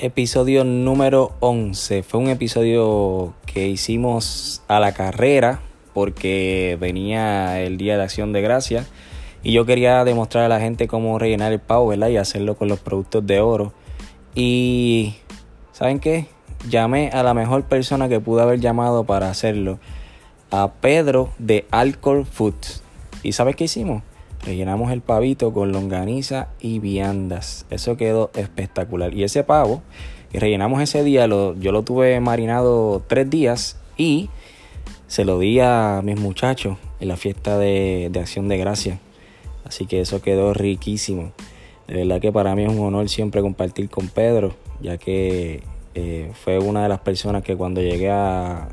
Episodio número 11. Fue un episodio que hicimos a la carrera porque venía el Día de Acción de Gracia y yo quería demostrar a la gente cómo rellenar el pavo. Y hacerlo con los productos de oro. Y ¿saben qué? Llamé a la mejor persona que pude haber llamado para hacerlo, a Pedro de Alcohol Foods. ¿Y sabes qué hicimos? Rellenamos el pavito con longaniza y viandas. Eso quedó espectacular. Y ese pavo que rellenamos ese día, lo, yo lo tuve marinado tres días y se lo di a mis muchachos en la fiesta de, Acción de Gracia. Así que eso quedó riquísimo. De verdad que para mí es un honor siempre compartir con Pedro, ya que eh, fue una de las personas que cuando llegué a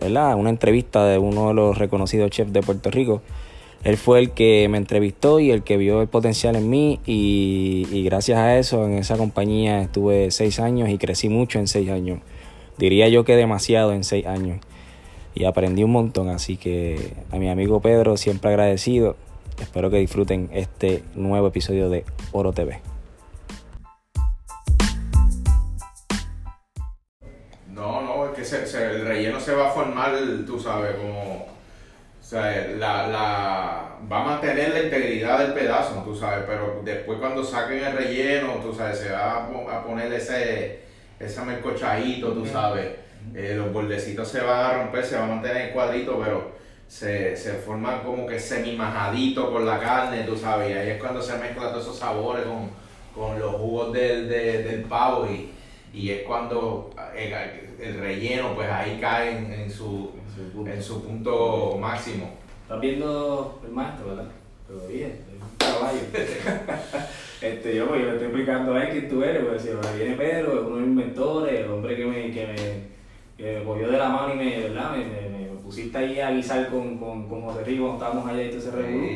¿verdad? una entrevista de uno de los reconocidos chefs de Puerto Rico, él fue el que me entrevistó y el que vio el potencial en mí y, gracias a eso en esa compañía estuve seis años y crecí mucho en seis años. Diría yo que demasiado en seis años y aprendí un montón, así que a mi amigo Pedro siempre agradecido. Espero que disfruten este nuevo episodio de Oro TV. No, no, es que el relleno se va a formar, tú sabes, como sea, la, la, va a mantener la integridad del pedazo, tú sabes, pero después cuando saquen el relleno, tú sabes, se va a poner ese, ese mercochadito, tú sabes, eh, los bordecitos se van a romper, se va a mantener el cuadrito, pero se, se forman como que semi-majadito con la carne, tú sabes, y ahí es cuando se mezclan todos esos sabores con, con los jugos del, del pavo y, y es cuando el, relleno, pues ahí cae en su en su punto máximo. Estás viendo el maestro, ¿verdad? Pero bien, es un caballo. este, yo, pues, yo le estoy explicando a él quién tú eres, pues si viene Pedro, es uno de mis mentores, el hombre que me, que me, que me cogió de la mano y me, ¿verdad? Me, me, pusiste ahí a guisar con, con, con José Rico cuando estábamos allá y todo ese revolú.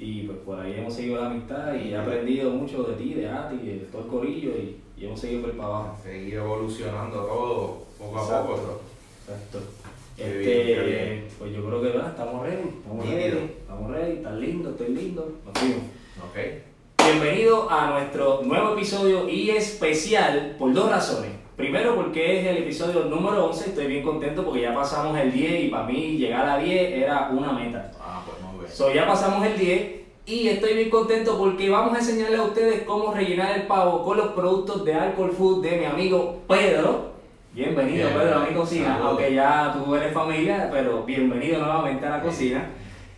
Y pues por ahí hemos seguido la amistad y he aprendido mucho de ti, de Ati, de todo el corillo y, y hemos seguido por para abajo. Seguir evolucionando todo, poco a poco. Exacto. Este, pues yo creo que ¿verdad? estamos ready, estamos ready, estamos ready, están lindo, estoy lindo, nos fuimos. Okay. Bienvenido a nuestro nuevo episodio y especial por dos razones. Primero porque es el episodio número 11, estoy bien contento porque ya pasamos el 10 y para mí llegar a 10 era una meta. Ah, pues muy bien. So, ya pasamos el 10 y estoy bien contento porque vamos a enseñarles a ustedes cómo rellenar el pavo con los productos de Alcohol Food de mi amigo Pedro. Bienvenido, Pedro, a mi cocina. Aunque ya tú eres familia, pero bienvenido nuevamente a la cocina.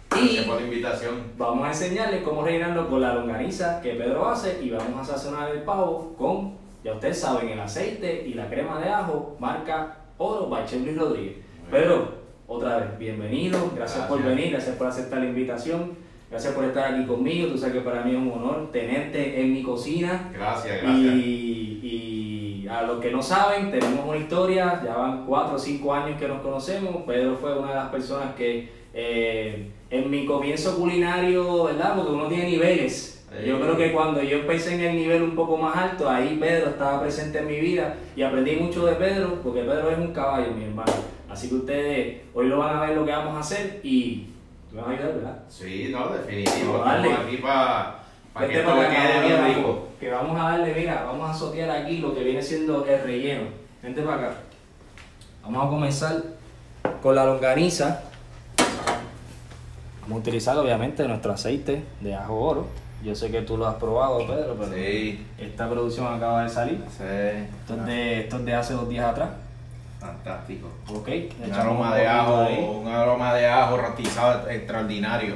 Gracias por la invitación. Vamos a enseñarles cómo rellenarlo con la longaniza que Pedro hace y vamos a sazonar el pavo con, ya ustedes saben, el aceite y la crema de ajo, marca Oro by Luis Rodríguez. Pedro, otra vez, bienvenido, gracias, por venir, gracias por aceptar la invitación. Gracias por estar aquí conmigo. Tú sabes que para mí es un honor tenerte en mi cocina. Gracias, gracias. y a los que no saben, tenemos una historia, ya van cuatro o cinco años que nos conocemos. Pedro fue una de las personas que eh, en mi comienzo culinario, ¿verdad? Porque uno tiene niveles. Yo creo que cuando yo empecé en el nivel un poco más alto, ahí Pedro estaba presente en mi vida y aprendí mucho de Pedro, porque Pedro es un caballo, mi hermano. Así que ustedes hoy lo van a ver lo que vamos a hacer y me van a ayudar, ¿verdad? Sí, no, definitivo. Estamos aquí para para que esto quede bien rico. Que vamos a darle, mira, vamos a sotear aquí lo que viene siendo el relleno. Vente para acá. Vamos a comenzar con la longaniza. Vamos a utilizar obviamente nuestro aceite de ajo oro. Yo sé que tú lo has probado, Pedro, pero esta producción acaba de salir. Sí. Esto es de, esto de hace dos días atrás. Fantástico. Ok. Un aroma de ajo, un aroma de ajo rotizado extraordinario.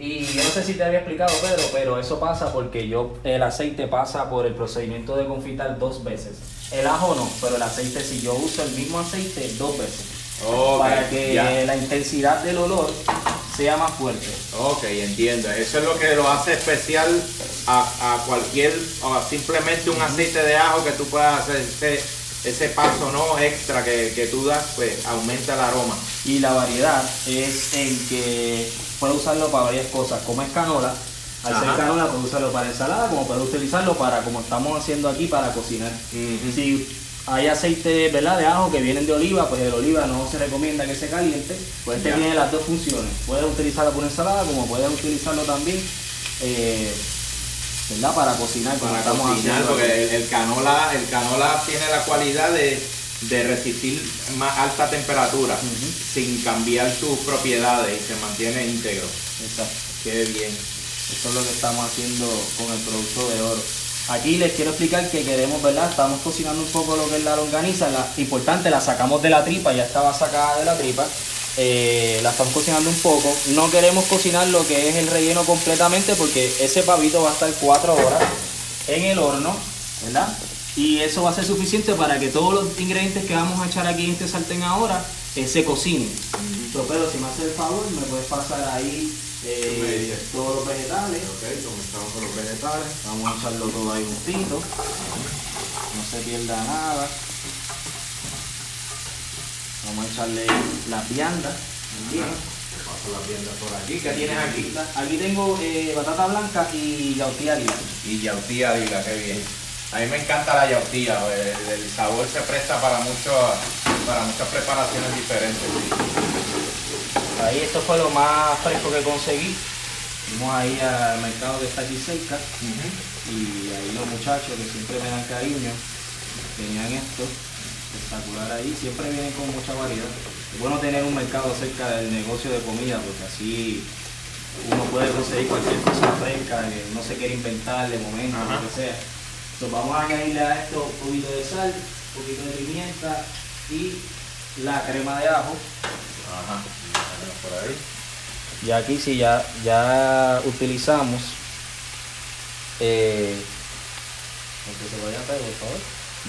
Y yo no sé si te había explicado, Pedro, pero eso pasa porque yo el aceite pasa por el procedimiento de confitar dos veces. El ajo no, pero el aceite sí. Yo uso el mismo aceite dos veces. Para que ya. la intensidad del olor sea más fuerte. Ok, entiendo. Eso es lo que lo hace especial a, a cualquier, o a simplemente un aceite de ajo que tú puedas hacer ese, ese paso no extra que, que tú das, pues aumenta el aroma. Y la variedad es en que puede usarlo para varias cosas, como es canola. Al ser canola puede usarlo para ensalada, como puede utilizarlo para, como estamos haciendo aquí, para cocinar. Si hay aceite ¿verdad? de ajo que vienen de oliva, pues el oliva no se recomienda que se caliente, pues este Ya. tiene las dos funciones. Puedes utilizarlo para ensalada, como puedes utilizarlo también eh, ¿verdad? para cocinar, como Para estamos cocinar, haciendo porque el canola, el canola tiene la cualidad de, de resistir más alta temperatura sin cambiar sus propiedades y se mantiene íntegro. Exacto. Qué bien. Eso es lo que estamos haciendo con el producto de oro. Aquí les quiero explicar que queremos, ¿verdad? Estamos cocinando un poco lo que es la longaniza. La, importante, la sacamos de la tripa, ya estaba sacada de la tripa. Eh, la estamos cocinando un poco. No queremos cocinar lo que es el relleno completamente porque ese pavito va a estar 4 horas en el horno, ¿verdad? Y eso va a ser suficiente para que todos los ingredientes que vamos a echar aquí en este sartén ahora eh, se cocinen. Pero, si me haces el favor, me puedes pasar ahí eh, todos los vegetales. Ok, comenzamos con los vegetales. Vamos a echarlo todo ahí juntito. No se pierda nada. Vamos a echarle las viandas. también. Paso las viandas por aquí. ¿Qué tienes aquí? Aquí tengo eh, batata blanca y yautía. Y yautía, qué bien. A mí me encanta la yautía, el, el sabor se presta para, mucho, para muchas preparaciones diferentes. Ahí esto fue lo más fresco que conseguí. Fuimos ahí al mercado que está aquí cerca. Y ahí los muchachos que siempre me dan cariño, tenían esto, espectacular ahí, siempre vienen con mucha variedad. Es bueno tener un mercado cerca del negocio de comida porque así uno puede conseguir cualquier cosa fresca, no se quiere inventar de momento, Ajá. lo que sea. Entonces vamos a añadirle a esto un poquito de sal, un poquito de pimienta y la crema de ajo. Ajá. Por ahí. Y aquí sí ya, ya utilizamos. Eh, aunque se vaya a pegar, por favor.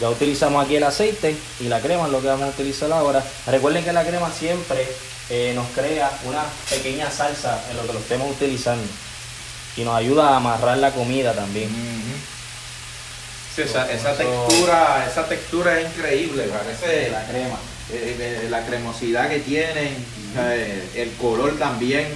Ya utilizamos aquí el aceite y la crema, es lo que vamos a utilizar ahora. Recuerden que la crema siempre eh, nos crea una pequeña salsa en lo que lo estemos utilizando. Y nos ayuda a amarrar la comida también. Sí, esa, textura, esa textura es increíble, parece La crema. eh, eh, la cremosidad que tiene, eh, el color también,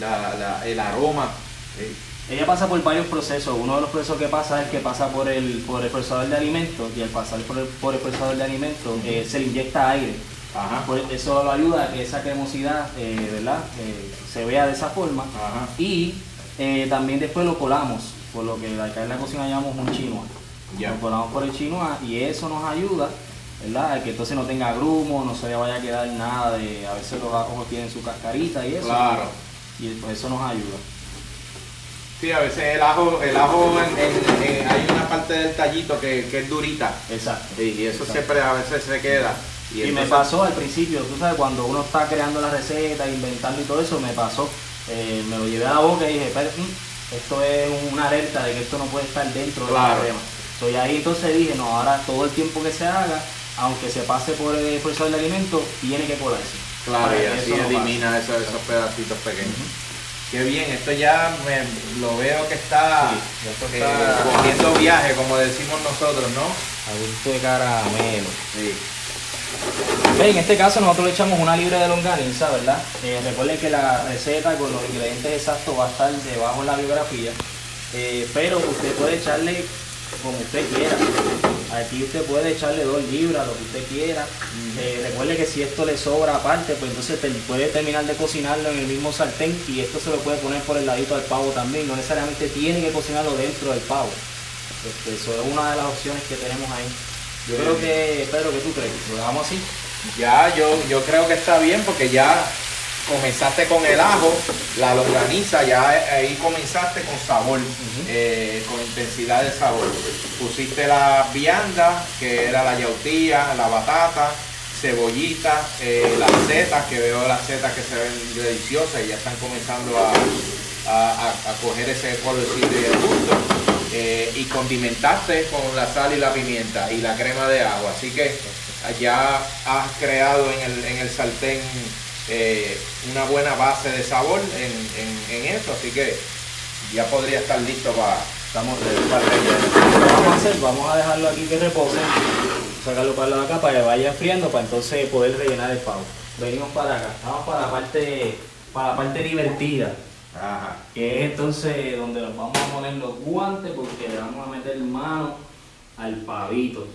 la, la- el aroma. eh, Ella pasa por varios procesos. Uno de los procesos que pasa es que pasa por el, por el procesador de alimentos y al pasar por el, por el procesador de alimentos eh, se le inyecta aire. Ajá. Eso lo ayuda a que esa cremosidad, eh, ¿verdad? Se vea de esa forma. Ajá. Y también después lo colamos, por lo que acá en la cocina llamamos un chinoa. Ya. Lo colamos por el chinoa y eso nos ayuda, ¿verdad? Que entonces no tenga grumo, no se le vaya a quedar nada de, a veces los ajos tienen su cascarita y eso. Claro. Y pues eso nos ayuda. Sí, a veces el ajo, el ajo en- en- en- hay una parte del tallito que, que es durita. Exacto. Sí, y eso Exacto. siempre a veces se queda. Y, me pasó al principio, tú sabes, cuando uno está creando la receta, inventando y todo eso, me pasó. Eh, me lo llevé a la boca y dije, "Espera, mm, esto es una alerta de que esto no puede estar dentro de Claro. la crema. So, y ahí entonces dije, no, ahora todo el tiempo que se haga, aunque se pase por el procesador de alimentos, tiene que colarse. Claro, y así eso no pase. elimina esos, esos pedacitos pequeños. Qué bien, esto ya me, lo veo que está, Sí, ya esto eh, está- cogiendo viaje, como decimos nosotros, ¿no? A gusto de caramelo. Sí. En este caso nosotros le echamos una libra de longaniza, ¿verdad? Eh, recuerden que la receta con los ingredientes exactos va a estar debajo en la biografía, eh, pero usted puede echarle como usted quiera. Aquí usted puede echarle dos libras, lo que usted quiera. Eh, recuerde que si esto le sobra aparte, pues entonces te- puede terminar de cocinarlo en el mismo sartén y esto se lo puede poner por el ladito al pavo también. No necesariamente tiene que cocinarlo dentro del pavo. Este, eso es una de las opciones que tenemos ahí. Yo creo que, Pedro, ¿qué tú crees? ¿Lo dejamos así? Ya, yo, yo creo que está bien porque ya comenzaste con el ajo, la longaniza, ya ahí comenzaste con sabor, eh, con intensidad de sabor. Pusiste la vianda, que era la yautía, la batata, cebollita, eh, las setas, que veo las setas que se ven deliciosas y ya están comenzando a, a- a- a coger ese colorcito y el gusto. Eh, y condimentaste con la sal y la pimienta y la crema de agua. Así que ya has creado en el, en el sartén eh, una buena base de sabor en, en, en, eso, así que ya podría estar listo para, estamos para rellenar. Lo vamos a hacer, vamos a dejarlo aquí que repose, sacarlo para la acá para que vaya enfriando para entonces poder rellenar el pavo. Venimos para acá, vamos para la parte, para la parte divertida. Que es entonces donde nos vamos a poner los guantes porque le vamos a meter mano al pavito.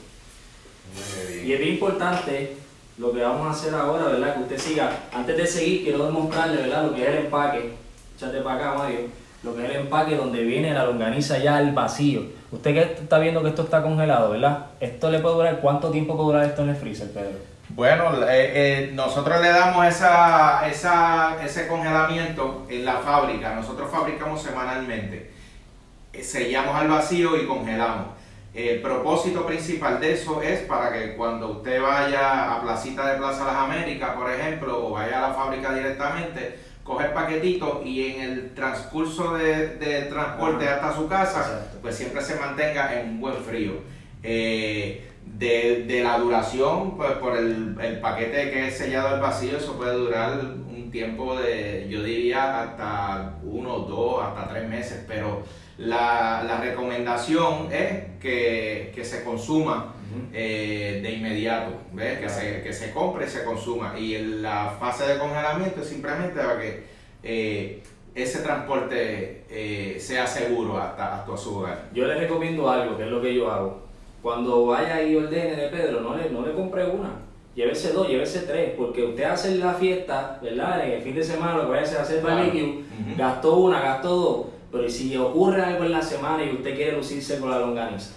Y es bien importante lo que vamos a hacer ahora, ¿verdad? Que usted siga. Antes de seguir, quiero demostrarle, ¿verdad? Lo que es el empaque. Échate para acá, Mario. Lo que es el empaque donde viene la longaniza ya al vacío. Usted que está viendo que esto está congelado, ¿verdad? ¿Esto le puede durar? ¿Cuánto tiempo puede durar esto en el freezer, Pedro? Bueno, eh, eh, nosotros le damos esa, esa, ese congelamiento en la fábrica. Nosotros fabricamos semanalmente. Eh, sellamos al vacío y congelamos. El propósito principal de eso es para que cuando usted vaya a Placita de Plaza Las Américas, por ejemplo, o vaya a la fábrica directamente, coge el paquetito y en el transcurso de, de transporte hasta su casa, pues siempre se mantenga en un buen frío. Eh, de, de, la duración, pues por el, el, paquete que es sellado al vacío, eso puede durar un tiempo de, yo diría, hasta uno, dos, hasta tres meses, pero la, la recomendación es que, que se consuma eh, de inmediato, ¿ves? Que, se, que se compre y se consuma. Y la fase de congelamiento es simplemente para que eh, ese transporte eh, sea seguro hasta, hasta su hogar. Yo les recomiendo algo, que es lo que yo hago cuando vaya y ordene de Pedro, no le, no le compre una. Llévese dos, llévese tres, porque usted hace la fiesta, ¿verdad? En el fin de semana lo que vaya a hacer, hacer barbecue, gastó una, gastó dos, pero si ocurre algo en la semana y usted quiere lucirse con la longaniza,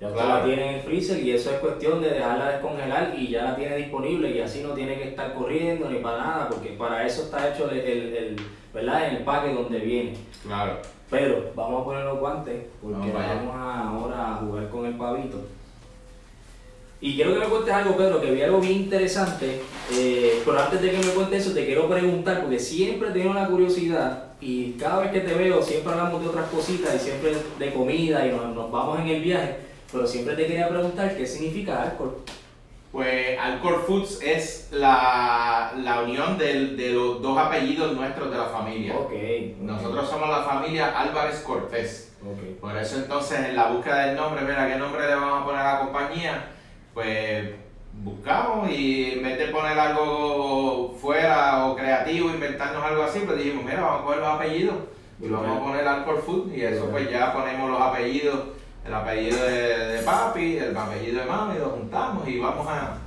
ya usted la tiene en el freezer y eso es cuestión de dejarla descongelar y ya la tiene disponible y así no tiene que estar corriendo ni para nada, porque para eso está hecho el, el, el ¿verdad? el empaque donde viene. Claro. Pero vamos a poner los guantes porque vamos ahora a jugar con el pavito. Y quiero que me cuentes algo, Pedro, que vi algo bien interesante. Eh, pero antes de que me cuentes eso, te quiero preguntar, porque siempre tengo la curiosidad y cada vez que te veo, siempre hablamos de otras cositas y siempre de comida y nos, nos vamos en el viaje. Pero siempre te quería preguntar qué significa alcohol. Pues Alcor Foods es la, la unión de, de, los dos apellidos nuestros de la familia. Okay, Nosotros somos la familia Álvarez Cortés. Por eso entonces en la búsqueda del nombre, mira, ¿qué nombre le vamos a poner a la compañía? Pues buscamos y en vez de poner algo fuera o creativo, inventarnos algo así, pues dijimos, mira, vamos a poner los apellidos y vamos a poner Alcor Foods y eso pues ya ponemos los apellidos el apellido de, papi, el apellido de mami, lo juntamos y vamos a,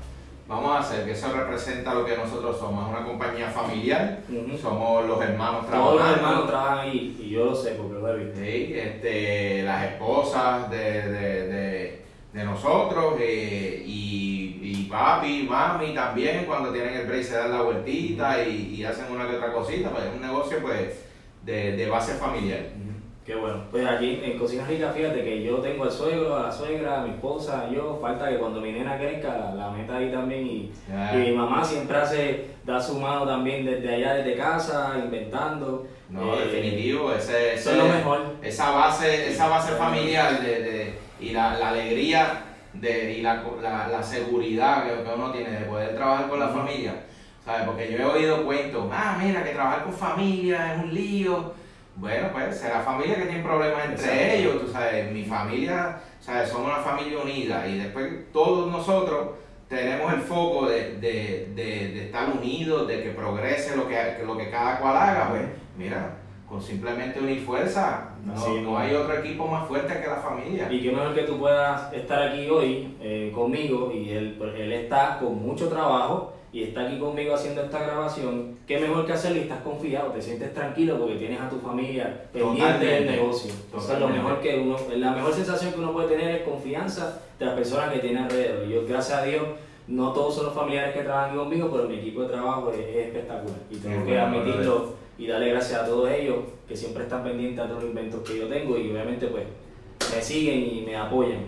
vamos a hacer que eso representa lo que nosotros somos, una compañía familiar, somos los hermanos trabajando. Todos los hermanos trabajan ahí y yo lo sé porque lo he visto. Sí, este, las esposas de, de, de, nosotros eh, y, y, papi, mami también cuando tienen el break se dan la vueltita y, y, hacen una que otra cosita, pues es un negocio pues de, de base familiar. Qué bueno. Pues aquí en Cocina Rica, fíjate que yo tengo al suegro, a la suegra, a mi esposa, yo, falta que cuando mi nena crezca la, meta ahí también y, mi mamá siempre hace, da su mano también desde allá, desde casa, inventando. No, eh, definitivo, ese, eso es lo mejor. Esa base, esa base familiar de, de y la, la, alegría de, y la, la, seguridad que, uno tiene de poder trabajar con la familia, ¿sabes? Porque yo he oído cuentos, ah, mira, que trabajar con familia es un lío bueno, pues será familia que tiene problemas entre ellos, tú sabes, mi familia, sabes, somos una familia unida y después todos nosotros tenemos el foco de, de, de, estar unidos, de que progrese lo que, lo que cada cual haga, pues mira, con simplemente unir fuerza, no, hay otro equipo más fuerte que la familia. Y qué mejor que tú puedas estar aquí hoy eh, conmigo y él, pues, él está con mucho trabajo y está aquí conmigo haciendo esta grabación, qué mejor que hacerlo y estás confiado, te sientes tranquilo porque tienes a tu familia pendiente del negocio. Entonces, lo mejor que uno, la mejor sensación que uno puede tener es confianza de las personas que tiene alrededor. Y yo, gracias a Dios, no todos son los familiares que trabajan conmigo, pero mi equipo de trabajo es, espectacular. Y tengo que admitirlo y darle gracias a todos ellos que siempre están pendientes a todos los inventos que yo tengo y obviamente pues me siguen y me apoyan.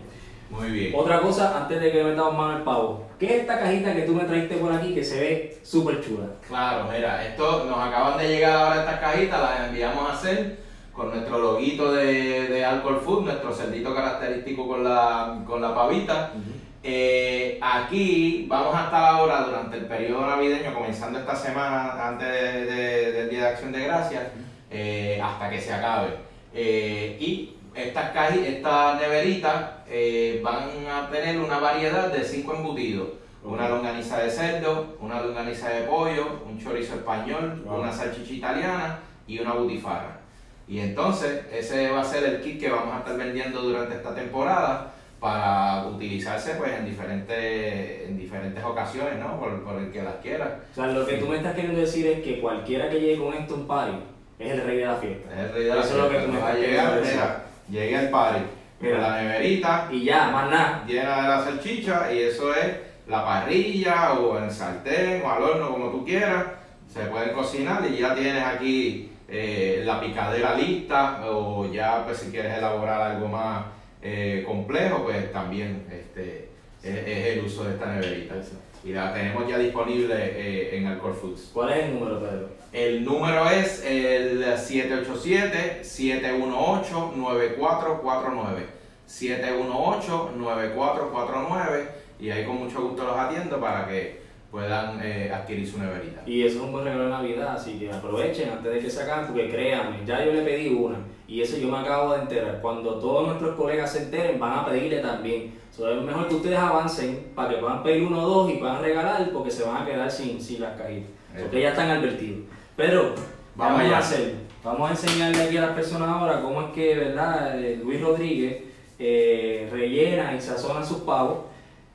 Muy bien. Otra cosa, antes de que metamos mano al pavo, ¿qué es esta cajita que tú me trajiste por aquí que se ve súper chula? Claro, mira, esto nos acaban de llegar ahora estas cajitas, las enviamos a hacer con nuestro loguito de, de Alcohol Food, nuestro cerdito característico con la, con la pavita. Eh, aquí vamos a estar ahora durante el periodo navideño, comenzando esta semana antes de- de- del Día de Acción de Gracias, eh, hasta que se acabe. Eh, y estas, caji- estas neveritas eh, van a tener una variedad de cinco embutidos. Una longaniza de cerdo, una longaniza de pollo, un chorizo español, Wow. una salchicha italiana y una butifarra. Y entonces ese va a ser el kit que vamos a estar vendiendo durante esta temporada para utilizarse pues en diferentes, en diferentes ocasiones, ¿no? Por, por el que las quiera. O sea, lo que tú me estás queriendo decir es que cualquiera que llegue con esto a un party es el rey de la fiesta. Es el rey de la Eso es lo que fiesta. tú me Va a estás llegar, mira, llegué al party Mira. con la neverita Y ya, más nada. llena de la salchicha y eso es la parrilla o en sartén o al horno como tú quieras. Se pueden cocinar y ya tienes aquí eh, la picadera lista o ya pues si quieres elaborar algo más eh, complejo pues también este, es, es el uso de esta neverita. Y la tenemos ya disponible eh, en Alcor Foods. ¿Cuál es el número, Pedro? El número es el 787-718-9449. 718-9449 y ahí con mucho gusto los atiendo para que puedan eh, adquirir su neverita. Y eso es un buen regalo de Navidad, así que aprovechen antes de que se acaben, porque créanme, ya yo le pedí una y eso yo me acabo de enterar. Cuando todos nuestros colegas se enteren, van a pedirle también. So, es mejor que ustedes avancen para que puedan pedir uno o dos y puedan regalar, porque se van a quedar sin, sin las cajitas. Porque ya están advertidos. Pero, Vamos allá. a hacer. Vamos a enseñarle aquí a las personas ahora cómo es que, ¿verdad? eh, Luis Rodríguez eh, rellena y sazona sus pavos.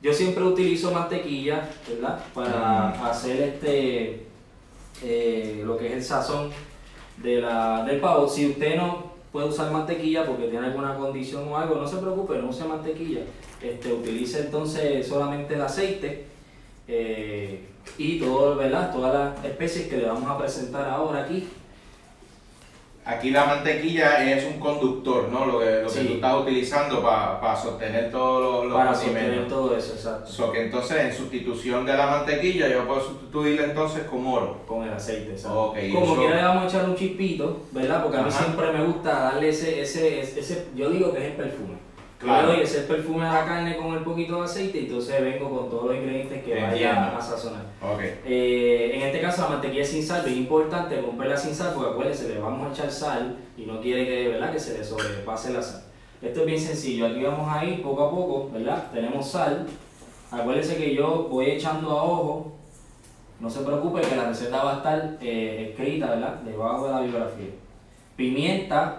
Yo siempre utilizo mantequilla, ¿verdad? Para Mm. hacer este eh, lo que es el sazón de la, del pavo. Si usted no puede usar mantequilla porque tiene alguna condición o algo, no se preocupe, no use mantequilla. Este, utilice entonces solamente el aceite eh, y todo, ¿verdad? todas las especies que le vamos a presentar ahora aquí. Aquí la mantequilla es un conductor, ¿no? Lo que, lo que tú estás utilizando para sostener todos los, los para condimentos. sostener todo eso, exacto. So que entonces en sustitución de la mantequilla yo puedo sustituirla entonces con oro. Con el aceite, exacto. Como quiera le vamos a echar un chispito, ¿verdad? Porque a mí siempre me gusta darle ese, ese, ese, ese- yo digo que es el perfume. Claro. Yo le doy ese perfume a la carne con el poquito de aceite y entonces vengo con todos los ingredientes que vaya Entiendo. a sazonar. Ok. Eh, en este caso la mantequilla sin sal, es importante romperla sin sal porque acuérdense, le vamos a echar sal y no quiere que, ¿verdad? que se le sobrepase la sal. Esto es bien sencillo, aquí vamos a ir poco a poco, ¿verdad? Tenemos sal. Acuérdense que yo voy echando a ojo, no se preocupe que la receta va a estar eh, escrita, ¿verdad? Debajo de la bibliografía. Pimienta,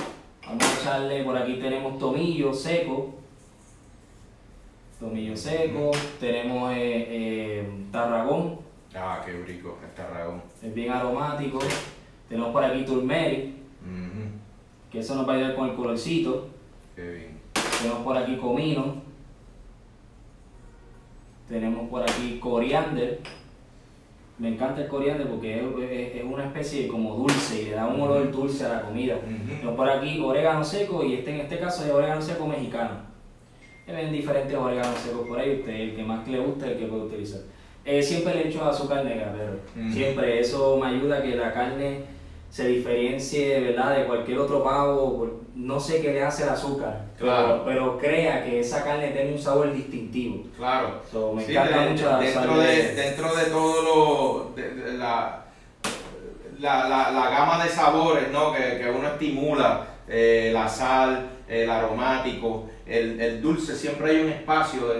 vamos a echarle, por aquí tenemos tomillo seco, tomillo seco, tenemos eh, eh, tarragón, Ah, qué rico, este ragón. es bien aromático. Tenemos por aquí turmeric, que eso nos va a ayudar con el colorcito. Qué bien. Tenemos por aquí comino. Tenemos por aquí coriander. Me encanta el coriander porque es, es- es una especie como dulce y le da un olor dulce a la comida. Ujú. Tenemos por aquí orégano seco y este en este caso es orégano seco mexicano. Ven diferentes oreganos secos por ahí, usted el que más le gusta el que puede utilizar. Eh, siempre le echo azúcar negra, pero Mm. siempre eso me ayuda a que la carne se diferencie ¿verdad? de cualquier otro pavo. No sé qué le hace el azúcar, Claro. pero, pero crea que esa carne tiene un sabor distintivo. Claro. So, me Sí, encanta de- mucho dentro de, de- dentro de todo lo de, la, la, la, la gama de sabores ¿no? que, que uno estimula eh, la sal el aromático el, el dulce siempre hay un espacio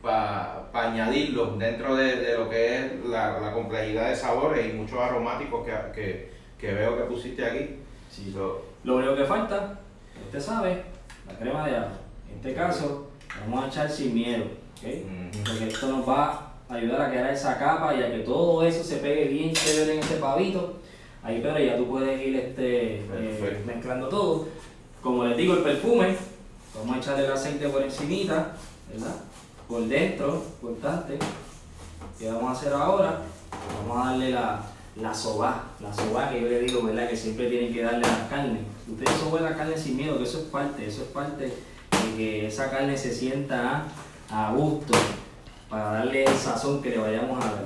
para añadirlo dentro de, de lo que es la, la complejidad de sabores y muchos aromáticos que, que, que veo que pusiste aquí Sí. So, Lo único que falta, usted sabe, la crema de ajo. En este caso, vamos a echar sin miedo, ¿ok? Ujú. Porque esto nos va a ayudar a crear esa capa y a que todo eso se pegue bien chévere en este pavito. Ahí, pero ya tú puedes ir este, eh, mezclando todo. Como les digo, el perfume, vamos a echarle el aceite por encimita, ¿verdad? Por dentro, importante. ¿Qué vamos a hacer ahora? Vamos a darle la, la soba, la soba que yo le digo, ¿verdad? Que siempre tienen que darle a la carne. Ustedes soben la carne sin miedo, que eso es parte, eso es parte de que esa carne se sienta a gusto para darle el sazón que le vayamos a dar.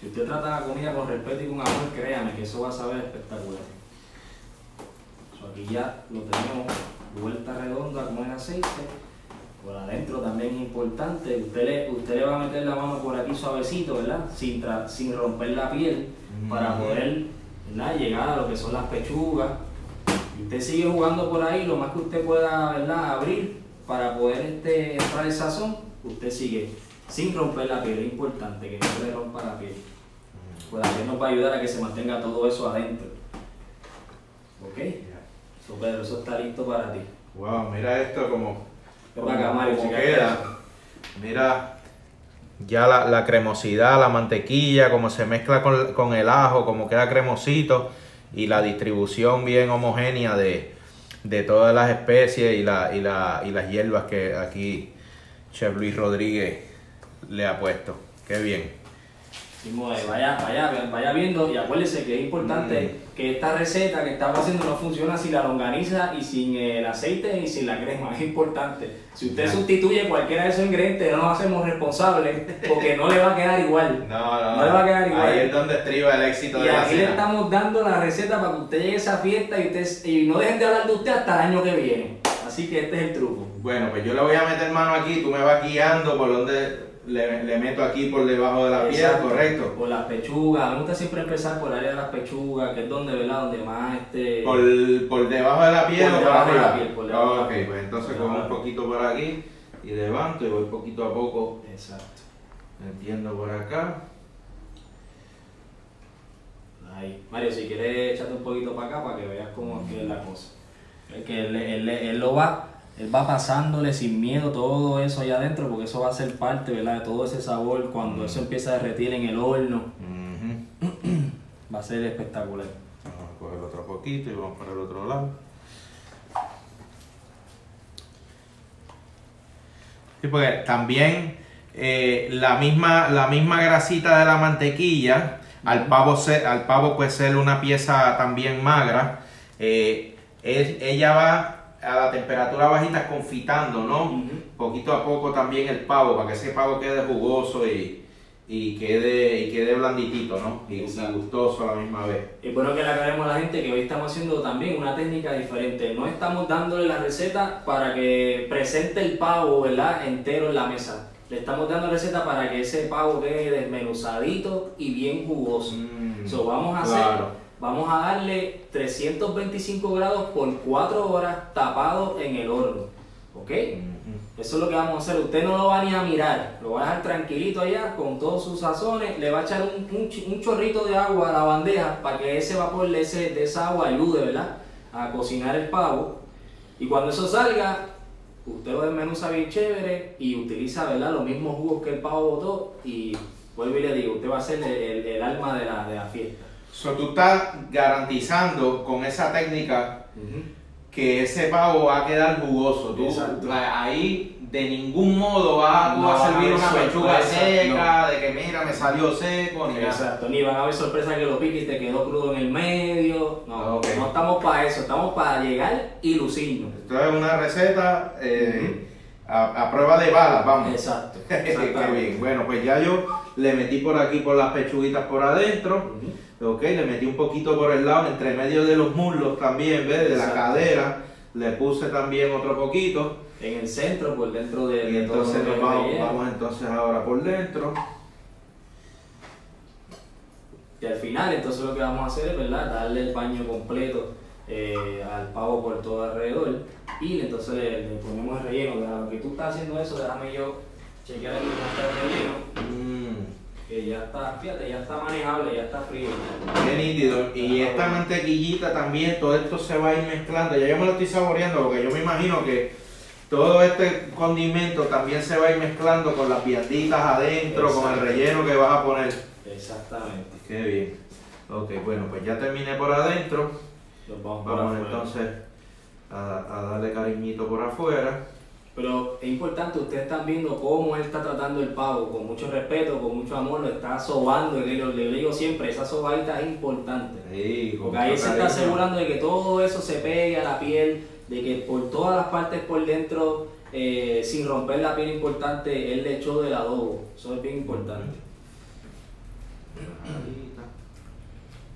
Si usted trata la comida con respeto y con amor, créame que eso va a saber espectacular. Aquí ya lo tenemos vuelta redonda, como es aceite. Por adentro también es importante. Usted le, usted le va a meter la mano por aquí suavecito, ¿verdad? Sin, tra- sin romper la piel para Ujú. poder ¿verdad? llegar a lo que son las pechugas. Usted sigue jugando por ahí, lo más que usted pueda ¿verdad? abrir para poder este, entrar el sazón, usted sigue sin romper la piel. Es importante que no le rompa la piel. Pues la piel nos va a ayudar a que se mantenga todo eso adentro. ¿Ok? So, Pedro, eso está listo para ti. Wow, mira esto como, para acá, Mario, como queda. Mira ya la, la cremosidad, la mantequilla, como se mezcla con, con el ajo, como queda cremosito y la distribución bien homogénea de, de todas las especies y, la, y, la, y las hierbas que aquí Chef Luis Rodríguez le ha puesto. Qué bien. Eh, vaya, vaya, vaya viendo y acuérdese que es importante que esta receta que estamos haciendo no funciona sin la longaniza y sin el aceite y sin la crema. Es importante. Si usted sustituye cualquiera de esos ingredientes, no nos hacemos responsables porque no le va a quedar igual. No, no, No le va a quedar igual. Ahí es donde estriba el éxito Y de la aquí le estamos dando la receta para que usted llegue a esa fiesta y, usted, y no dejen de hablar de usted hasta el año que viene. Así que este es el truco. Bueno, pues yo le voy a meter mano aquí, tú me vas guiando por donde le, le meto aquí por debajo de la piel, Exacto. correcto. Por las pechugas. Me gusta siempre empezar por el área de las pechugas, que es donde, ¿verdad? Donde más este. Por, por debajo de la piel Por o por debajo de la piel, por debajo de la ok, piel. pues entonces Por cojo un poquito por aquí y levanto y voy poquito a poco Exacto. metiendo por acá. Ahí. Mario, si quieres, échate un poquito para acá para que veas cómo es que es la cosa. Es que él, él- él lo va, él va pasándole sin miedo todo eso allá adentro, porque eso va a ser parte, ¿verdad? De todo ese sabor cuando eso empieza a derretir en el horno. Ujú. Va a ser espectacular. Vamos a coger otro poquito y vamos para el otro lado. Sí, porque también eh, la, misma, la misma grasita de la mantequilla, al pavo, se- al pavo pues ser una pieza también magra, eh, es- ella va a la temperatura bajita confitando, ¿no? Ujú. Poquito a poco también el pavo, para que ese pavo quede jugoso y, y quede, y quede blanditito, ¿no? Y, y gustoso a la misma vez. Es bueno que le aclaremos a la gente que hoy estamos haciendo también una técnica diferente. No estamos dándole la receta para que presente el pavo, ¿verdad? Entero en la mesa. Le estamos dando receta para que ese pavo quede desmenuzadito y bien jugoso. Mm, So, vamos a hacer, claro. Vamos a darle 325 grados por 4 horas tapado en el horno. ¿Ok? Eso es lo que vamos a hacer. Usted no lo va ni a mirar. Lo va a dejar tranquilito allá con todos sus sazones. Le va a echar un, un chorrito de agua a la bandeja para que ese vapor de, ese, de esa agua ayude, ¿verdad? A cocinar el pavo. Y cuando eso salga, usted lo desmenuza bien chévere y utiliza, ¿verdad? Los mismos jugos que el pavo botó. Y vuelvo y le digo, usted va a ser el, el- el alma de la, de la fiesta. So, tú estás garantizando con esa técnica que ese pavo va a quedar jugoso. Tú, ahí de ningún modo No a va a servir una pechuga seca, de que mira, me salió seco, ni nada. Exacto, ni van a haber sorpresas que lo pique y te quedó crudo en el medio. No, Ok. no estamos para eso, estamos para llegar y lucirnos. Esto es una receta eh, a, a prueba de balas, vamos. Exacto. Qué bien. Bueno, pues ya yo le metí por aquí por las pechuguitas por adentro. Ok, le metí un poquito por el lado, entre medio de los muslos también, ¿ves? De la cadera. Le puse también otro poquito. En el centro, por dentro de, Y todo entonces que vamos, vamos entonces ahora por dentro. Y al final, entonces lo que vamos a hacer es, ¿verdad? Darle el baño completo eh, al pavo por todo alrededor. Y entonces le, le ponemos el relleno. Lo que tú estás haciendo eso, déjame yo chequear aquí cómo está el relleno. Mm, Que ya está, fíjate, ya está manejable, ya está frío. qué nítido. Y esta mantequillita también, todo esto se va a ir mezclando. Ya yo me lo estoy saboreando porque yo me imagino que todo este condimento también se va a ir mezclando con las vianditas adentro, con el relleno que vas a poner. Exactamente. Qué bien. Ok, bueno, pues ya terminé por adentro. Vamos entonces a, a darle cariñito por afuera. Pero es importante, ustedes están viendo cómo él está tratando el pavo, con mucho respeto, con mucho amor, lo está sobando, y le, le digo siempre, esa sobadita es importante. Sí, Porque ahí se está asegurando de que todo eso se pegue a la piel, de que por todas las partes por dentro, eh, sin romper la piel importante, él le echó del adobo. Eso es bien importante.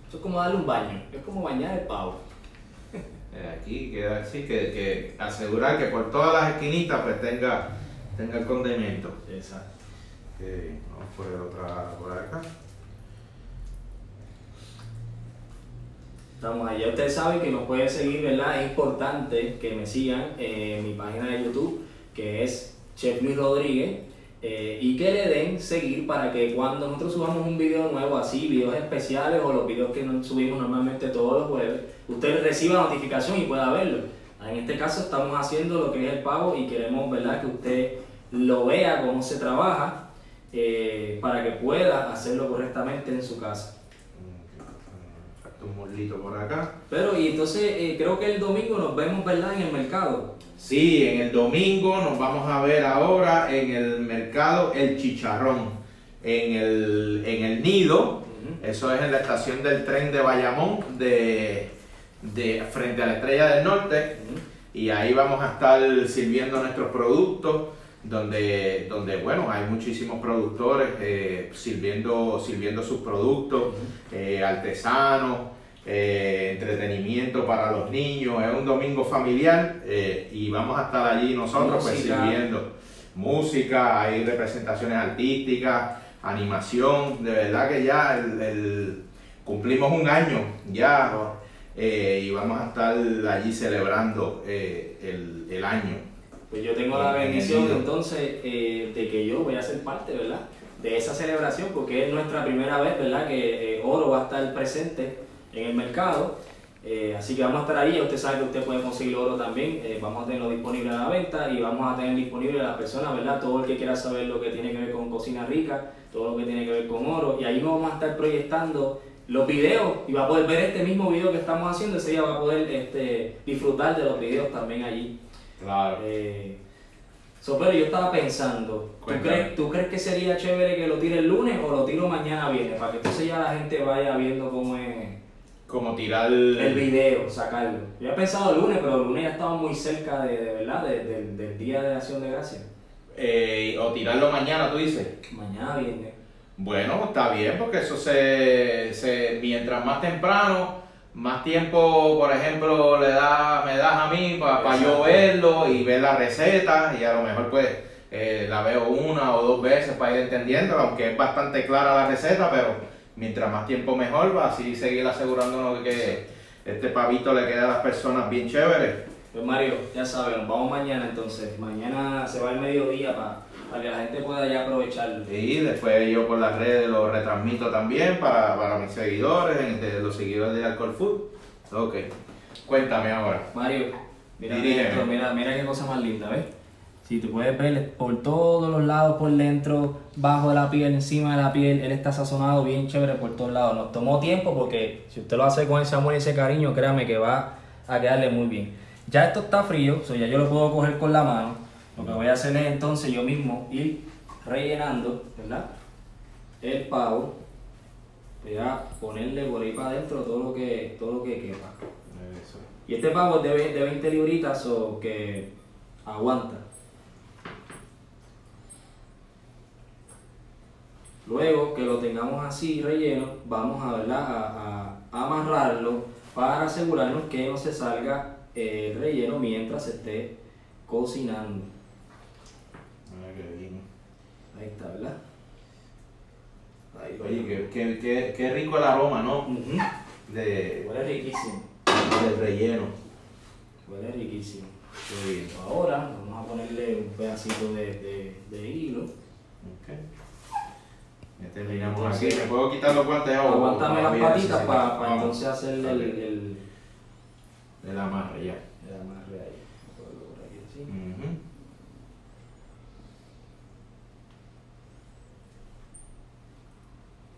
Eso es como darle un baño, es como bañar el pavo. Eh, aquí queda así, que, que asegurar que por todas las esquinitas pues tenga, tenga el condimento. Exacto. Ok, vamos por el otra, por acá. Estamos allá. Ustedes saben que nos pueden seguir, ¿verdad? Es importante que me sigan en mi página de YouTube, que es Chef Luis Rodríguez, eh, y que le den seguir para que cuando nosotros subamos un video nuevo, así, videos especiales o los videos que subimos normalmente todos los jueves, usted reciba notificación y pueda verlo. En este caso estamos haciendo lo que es el pago y queremos, ¿verdad? Que usted lo vea, cómo se trabaja, eh, para que pueda hacerlo correctamente en su casa. Un molito por acá. Pero, y entonces eh, creo que el domingo nos vemos, ¿verdad? En el mercado. Sí, en el domingo nos vamos a ver ahora en el mercado El Chicharrón, en el, en el Nido, eso es en la estación del tren de Bayamón, de, de frente a la Estrella del Norte, y ahí vamos a estar sirviendo nuestros productos, donde, donde bueno, hay muchísimos productores eh, sirviendo, sirviendo sus productos, eh, artesanos, eh, entretenimiento para los niños, es un domingo familiar y vamos a estar allí nosotros pues sirviendo música, hay representaciones artísticas, animación, de verdad que ya el, el- cumplimos un año ya y vamos a estar allí celebrando el, el año. Pues yo tengo la bendición entonces eh, de que yo voy a ser parte, ¿verdad? De esa celebración porque es nuestra primera vez, ¿verdad? Que eh, Oro va a estar presente en el mercado. Eh, así que vamos a estar ahí, usted sabe que usted puede conseguir oro también, eh, vamos a tenerlo disponible a la venta y vamos a tener disponible a las personas, ¿verdad? Todo el que quiera saber lo que tiene que ver con cocina rica, todo lo que tiene que ver con oro y ahí vamos a estar proyectando los videos y va a poder ver este mismo video que estamos haciendo, ese día va a poder este, disfrutar de los videos también allí. Claro. Eh, so, pero yo estaba pensando, ¿tú crees, ¿tú crees que sería chévere que lo tire el lunes o lo tiro mañana viernes? Para que entonces ya la gente vaya viendo cómo es Como tirar el video, sacarlo. Yo he pensado el lunes, pero el lunes ya estamos muy cerca de, de verdad, de- de- del día de acción de gracias. eh, o tirarlo mañana, tú dices. Mañana viernes. Bueno, está bien, porque eso se, se mientras más temprano, más tiempo, por ejemplo, le da, me das a mí para yo Exacto. verlo y ver la receta y a lo mejor pues eh, la veo una o dos veces para ir entendiendo, aunque es bastante clara la receta, pero mientras más tiempo mejor, va así seguir asegurándonos de que este pavito le quede a las personas bien chévere. Pues Mario, ya saben, nos vamos mañana entonces. Mañana se va el mediodía para que la gente pueda ya aprovecharlo. Y después yo por las redes lo retransmito también para, para mis seguidores, de los seguidores de Alcohol Food. Ok, cuéntame ahora. Mario, mira esto, mira, mira qué cosa más linda, ¿ves? Si tú puedes ver por todos los lados, por dentro, bajo de la piel, encima de la piel, él está sazonado bien chévere por todos lados. Nos tomó tiempo porque si usted lo hace con ese amor y ese cariño, créame que va a quedarle muy bien. Ya esto está frío, o sea, ya yo lo puedo coger con la mano. Lo que voy a hacer es entonces yo mismo ir rellenando, ¿verdad? El pavo. Voy a ponerle por ahí para adentro todo lo que, todo lo que quepa. Eso. Y este pavo es de, de 20 libritas o que aguanta. Luego que lo tengamos así relleno, vamos a, ¿verdad? a, a amarrarlo para asegurarnos que no se salga el relleno mientras se esté cocinando. Ahí está, ¿verdad? Ahí Oye, qué, qué, qué, qué rico el aroma, ¿no? Ujú. De, Huele riquísimo. del relleno. Huele riquísimo. Qué bien. Ahora vamos a ponerle un pedacito de, de, de hilo. Ok. Ya terminamos aquí. ¿Me puedo quitar los guantes ahora? Aguántame las patitas para Vamos. entonces hacerle el, El amarre ya. el amarre ahí. Ponlo por aquí así. Ujú.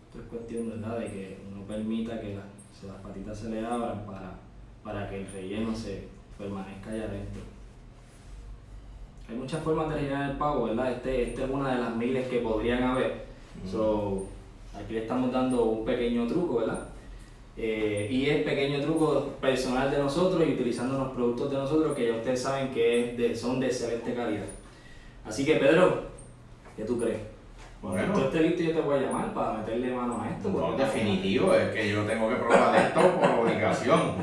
Esto es cuestión ¿verdad? de que uno permita que la- se- las patitas se le abran para, para que el relleno se permanezca allá adentro. Hay muchas formas de rellenar el pavo, ¿verdad? Este, este es una de las miles que podrían haber. So, aquí le estamos dando un pequeño truco, ¿verdad? Eh, y el pequeño truco personal de nosotros y utilizando los productos de nosotros que ya ustedes saben que es de- son de excelente calidad. Así que Pedro, ¿qué tú crees? Bueno. tú estés listo yo te voy a llamar para meterle mano a esto. No, definitivo, es que yo tengo que probar esto por obligación.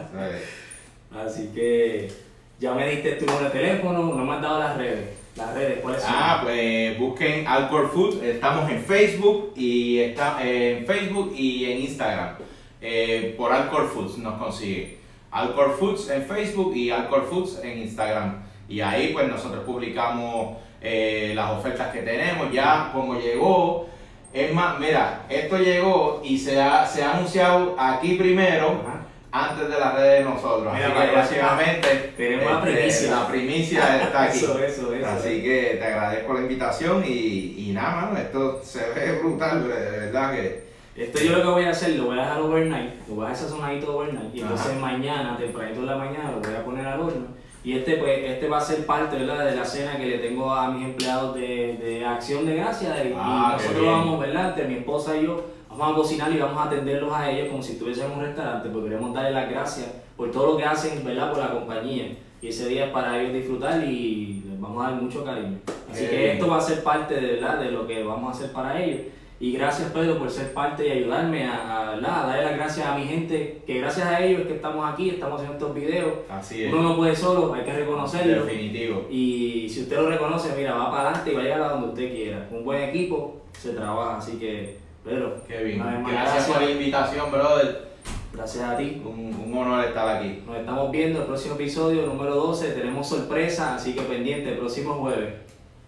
Así que ya me diste tu número de teléfono, no me has dado las redes. Las redes, ¿cuáles son? Ah, pues busquen Alcor Food. Estamos en Facebook y está en Facebook y en Instagram. Eh, por Alcor Foods nos consigue. Alcor Foods en Facebook y Alcor Foods en Instagram. Y ahí pues nosotros publicamos eh, las ofertas que tenemos. Ya como llegó, es más, mira, esto llegó y se ha, se ha anunciado aquí primero. Ajá. Antes de las redes de nosotros. Mira, Así que próximamente tenemos la este, primicia. la primicia está aquí. Eso, eso, eso. Así que te agradezco la invitación y, y nada, mano, esto se ve brutal, de verdad que... Esto yo lo que voy a hacer, lo voy a dejar overnight, lo voy a dejar sazonadito overnight y Ajá. entonces mañana, tempranito en la mañana, lo voy a poner al horno. Y este pues, este va a ser parte ¿verdad? de la cena que le tengo a mis empleados de, de Acción de Gracias y, Ah, nosotros vamos, ¿verdad? Entre mi esposa y yo, vamos a cocinar y vamos a atenderlos a ellos como si estuviésemos en un restaurante, porque queremos darles las gracias por todo lo que hacen, ¿verdad? Por la compañía. Y ese día es para ellos disfrutar y les vamos a dar mucho cariño. Así que esto va a ser parte de, ¿verdad? de lo que vamos a hacer para ellos. Y gracias Pedro por ser parte y ayudarme a, a, darle las gracias a mi gente, que gracias a ellos es que estamos aquí, estamos haciendo estos videos. Así es, Uno no puede solo, hay que reconocerlo. definitivo. Y si usted lo reconoce, mira, va para adelante y va a llegar a donde usted quiera. Un buen equipo se trabaja, así que Pedro, Qué bien. más, Gracias por la invitación, brother. gracias a ti. Un, un honor estar aquí. Nos estamos viendo el próximo episodio, número 12. Tenemos sorpresa, así que pendiente el próximo jueves.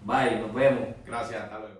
Bye, nos vemos. Gracias, hasta luego.